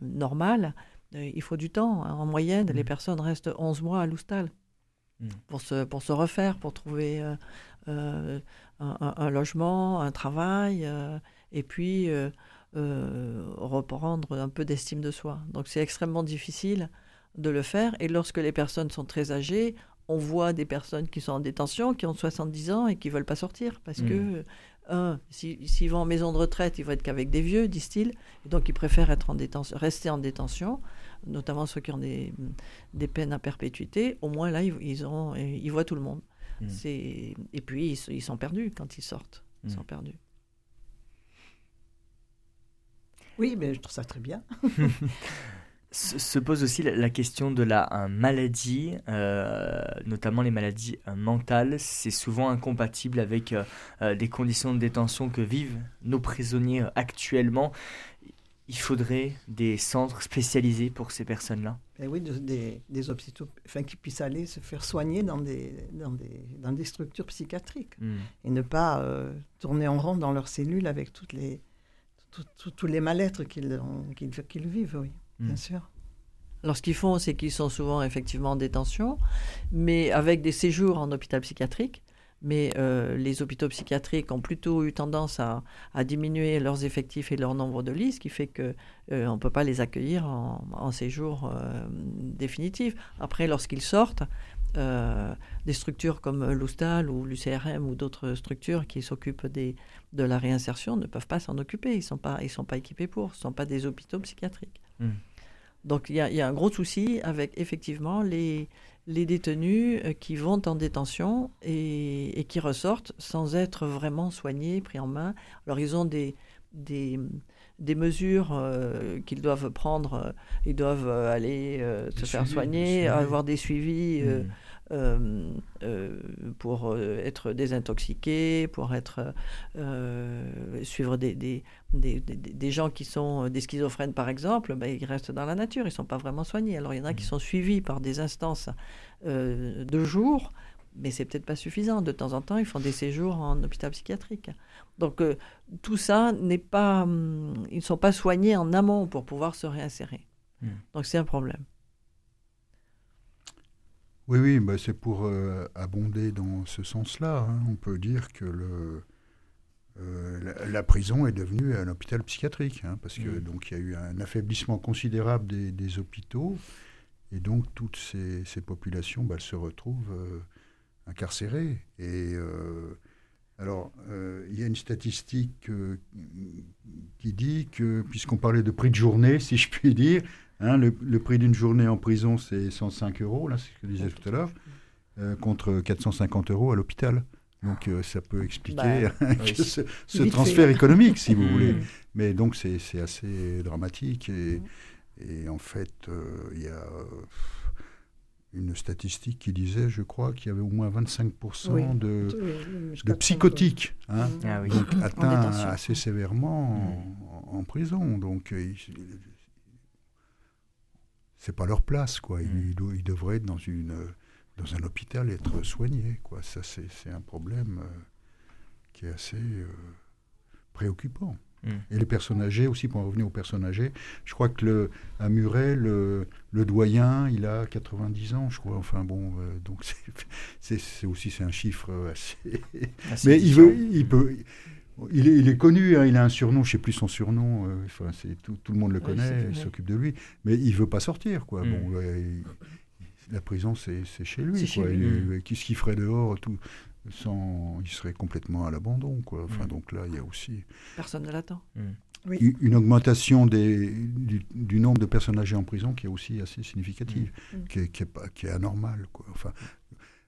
normale, il faut du temps. En moyenne, les mmh. personnes restent 11 mois à l'Oustal mmh. pour, se, pour se refaire, pour trouver un, logement, un travail, euh, et puis euh, reprendre un peu d'estime de soi. Donc c'est extrêmement difficile de le faire. Et lorsque les personnes sont très âgées, on voit des personnes qui sont en détention, qui ont 70 ans et qui ne veulent pas sortir. Parce que, mmh. un, s'ils vont en maison de retraite, ils vont être qu'avec des vieux, disent-ils. Et donc, ils préfèrent être en détention, rester en détention, notamment ceux qui ont des, des peines à perpétuité. Au moins, là, ils, ils, ont, ils voient tout le monde. Mm. Et puis ils, sont perdus quand ils sortent. Ils mm. sont perdus. Oui, mais je trouve ça très bien. se pose aussi la question de la maladie, euh, notamment les maladies euh, mentales. C'est souvent incompatible avec euh, les conditions de détention que vivent nos prisonniers actuellement il faudrait des centres spécialisés pour ces personnes-là eh Oui, des, des hôpitaux enfin, qui puissent aller se faire soigner dans des, dans des, dans des structures psychiatriques hmm. et ne pas euh, tourner en rond dans leurs cellules avec toutes les, tous les mal-être qu'ils qu'ils vivent, oui, hmm. bien sûr. Alors ce qu'ils font, c'est qu'ils sont souvent effectivement en détention, mais avec des séjours en hôpital psychiatrique mais euh, les hôpitaux psychiatriques ont plutôt eu tendance à, diminuer leurs effectifs et leur nombre de lits, ce qui fait qu'on euh, ne peut pas les accueillir en, séjour euh, définitif. Après, lorsqu'ils sortent, des structures comme l'Oustal ou l'UCRM ou d'autres structures qui s'occupent de la réinsertion ne peuvent pas s'en occuper. Ils ne sont, pas, sont pas équipés pour, ce ne sont pas des hôpitaux psychiatriques. Hmm. Donc il y, a un gros souci avec effectivement les, les détenus euh, qui vont en détention et, qui ressortent sans être vraiment soignés, pris en main. Alors ils ont des, des, mesures euh, qu'ils doivent prendre, ils doivent aller euh, se faire soigner, avoir des suivis. Mmh. Euh, euh, pour euh, être désintoxiqués, pour être suivre des, des, des, des, gens qui sont des schizophrènes par exemple, ben, ils restent dans la nature, ils ne sont pas vraiment soignés. Alors il y en a qui mmh. sont suivis par des instances de jour, mais c'est peut-être pas suffisant. De temps en temps, ils font des séjours en hôpital psychiatrique. Donc tout ça n'est pas, hum, ils ne sont pas soignés en amont pour pouvoir se réinsérer. Mmh. Donc c'est un problème. Oui, oui, bah c'est pour euh, abonder dans ce sens-là. Hein. On peut dire que le, euh, la, prison est devenue un hôpital psychiatrique, hein, parce que mmh. donc il y a eu un affaiblissement considérable des, hôpitaux, et donc toutes ces, populations bah, se retrouvent euh, incarcérées. Et alors, il y a une statistique qui dit que, puisqu'on parlait de prix de journée, si je puis dire, Hein, le, prix d'une journée en prison, c'est 105 euros, là, c'est ce que je disais tout à l'heure, euh, contre 450 euros à l'hôpital. Donc euh, ça peut expliquer bah, ce, transfert économique, si vous voulez. Mm. Mais donc c'est assez dramatique. Et, mm. en fait, euh, il y a une statistique qui disait, je crois, qu'il y avait au moins 25% de, de psychotiques hein, mmh. ah atteints assez sévèrement mmh. en, prison. Donc, euh, c'est pas leur place, quoi. Ils, mmh. devraient être dans, une, dans un hôpital être soignés, quoi. Ça, c'est un problème euh, qui est assez euh, préoccupant. Mm. Et les personnes âgées aussi, pour en revenir aux personnes âgées, je crois que le, à Muret, le, doyen, il a 90 ans, je crois. Enfin bon, euh, donc c'est aussi c'est un chiffre assez. Mais il, veut, il peut. Il est, il est connu, hein, il a un surnom, je ne sais plus son surnom, euh, enfin, tout, tout, le monde le connaît, il s'occupe de lui, mais il ne veut pas sortir. Quoi. Bon, la prison, c'est chez lui. Qu'est-ce qu'il ferait dehors tout, sans, il serait complètement à l'abandon. Quoi. Enfin, mm. Donc là, il y a aussi... Personne ne l'attend. Mm. Une augmentation des, du, nombre de personnes âgées en prison qui est aussi assez significative, mm. qui, est, qui, est, qui, est, anormale. Quoi. Enfin,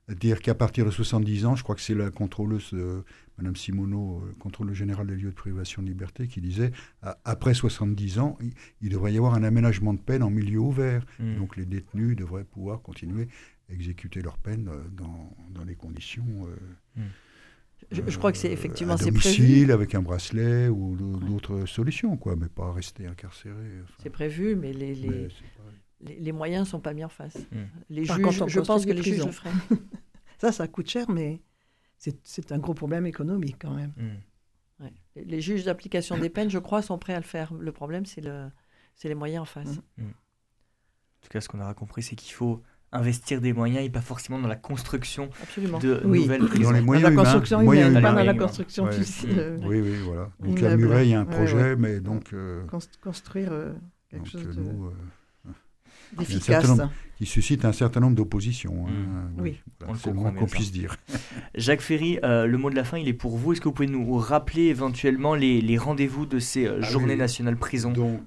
dire qu'à partir de 70 ans, je crois que c'est la contrôleuse, euh, Madame Simoneau, euh, contrôleuse générale des lieux de privation de liberté, qui disait après 70 ans, il, devrait y avoir un aménagement de peine en milieu ouvert. Donc les détenus devraient pouvoir continuer exécuter leur peine euh, dans, dans des conditions. Euh, hmm. je, crois que c'est effectivement c'est prévu. avec un bracelet ou d'autres solutions, quoi, mais pas rester incarcéré. c'est prévu, mais les, les, les, moyens ne sont pas mis en face. Hmm. Les juges, je pense que les juges le feraient. ça, ça coûte cher, mais c'est un gros problème économique quand même. Hmm. Les, les juges d'application des peines, je crois, sont prêts à le faire. Le problème, c'est le, les moyens en face. En tout cas, ce qu'on aura compris, c'est qu'il faut investir des moyens et pas forcément dans la construction de nouvelles prisons. Dans les moyens la construction humaine, pas dans la construction physique. Oui, oui, voilà. Donc à Muret, il y a un projet, mais donc... Euh, construire euh, quelque chose euh, de... d'efficace. Qui suscite un certain nombre d'oppositions. Hein. Mm. Oui, c'est le moins qu'on puisse dire. Jacques Ferry, le mot de la fin, il est pour vous. Est-ce que vous pouvez nous rappeler éventuellement les, les rendez-vous de ces ah journées nationales prison? Donc,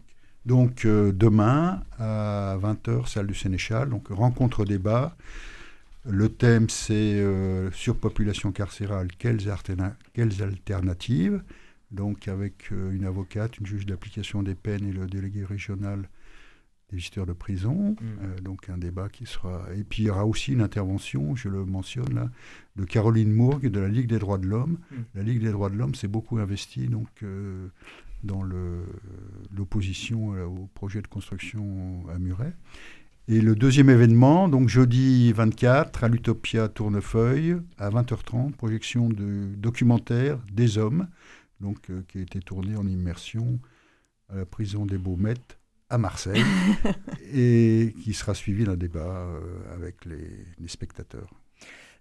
donc euh, demain à 20h, salle du Sénéchal, donc rencontre débat. Le thème c'est euh, surpopulation carcérale, quelles, quelles, alternatives? Donc avec euh, une avocate, une juge d'application des peines et le délégué régional des visiteurs de prison. Mmh. donc un débat qui sera... Et puis il y aura aussi une intervention, je le mentionne là, de Caroline Mourgue de la Ligue des droits de l'homme. Mmh. La Ligue des droits de l'homme s'est beaucoup investie donc dans l'opposition au projet de construction à Muret. Et le deuxième événement, donc jeudi 24, à l'Utopia Tournefeuille, à 20h30, projection de documentaire des hommes, donc, euh, qui a été tourné en immersion à la prison des Baumettes à Marseille, et qui sera suivi d'un débat euh, avec les spectateurs.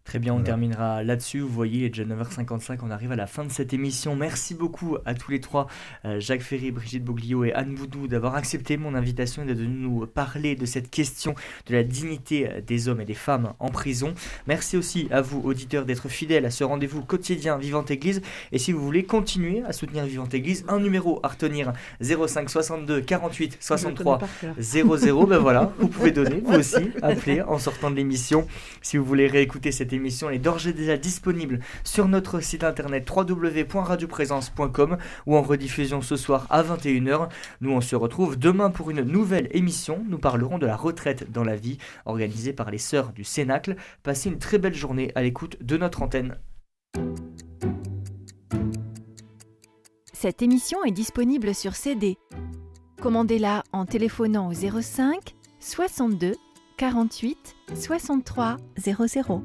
Très bien, on terminera là-dessus. Vous voyez, il est déjà 9h55, on arrive à la fin de cette émission. Merci beaucoup à tous les trois, euh, Jacques Ferry, Brigitte Boglio et Anne Boudou, d'avoir accepté mon invitation et de nous parler de cette question de la dignité euh, des hommes et des femmes en prison. Merci aussi à vous, auditeurs, d'être fidèles à ce rendez-vous quotidien Vivante Église. Et si vous voulez continuer à soutenir Vivante Église, un numéro à retenir 05 62 48 63 00. Ben voilà, vous pouvez donner, vous aussi, appeler en sortant de l'émission. Si vous voulez réécouter cette émission est d'ores déjà disponible sur notre site internet www.radioprésence.com ou en rediffusion ce soir à 21h. Nous, on se retrouve demain pour une nouvelle émission. Nous parlerons de la retraite dans la vie organisée par les sœurs du Cénacle. Passez une très belle journée à l'écoute de notre antenne. Cette émission est disponible sur CD. Commandez-la en téléphonant au 05 62 48 63 00.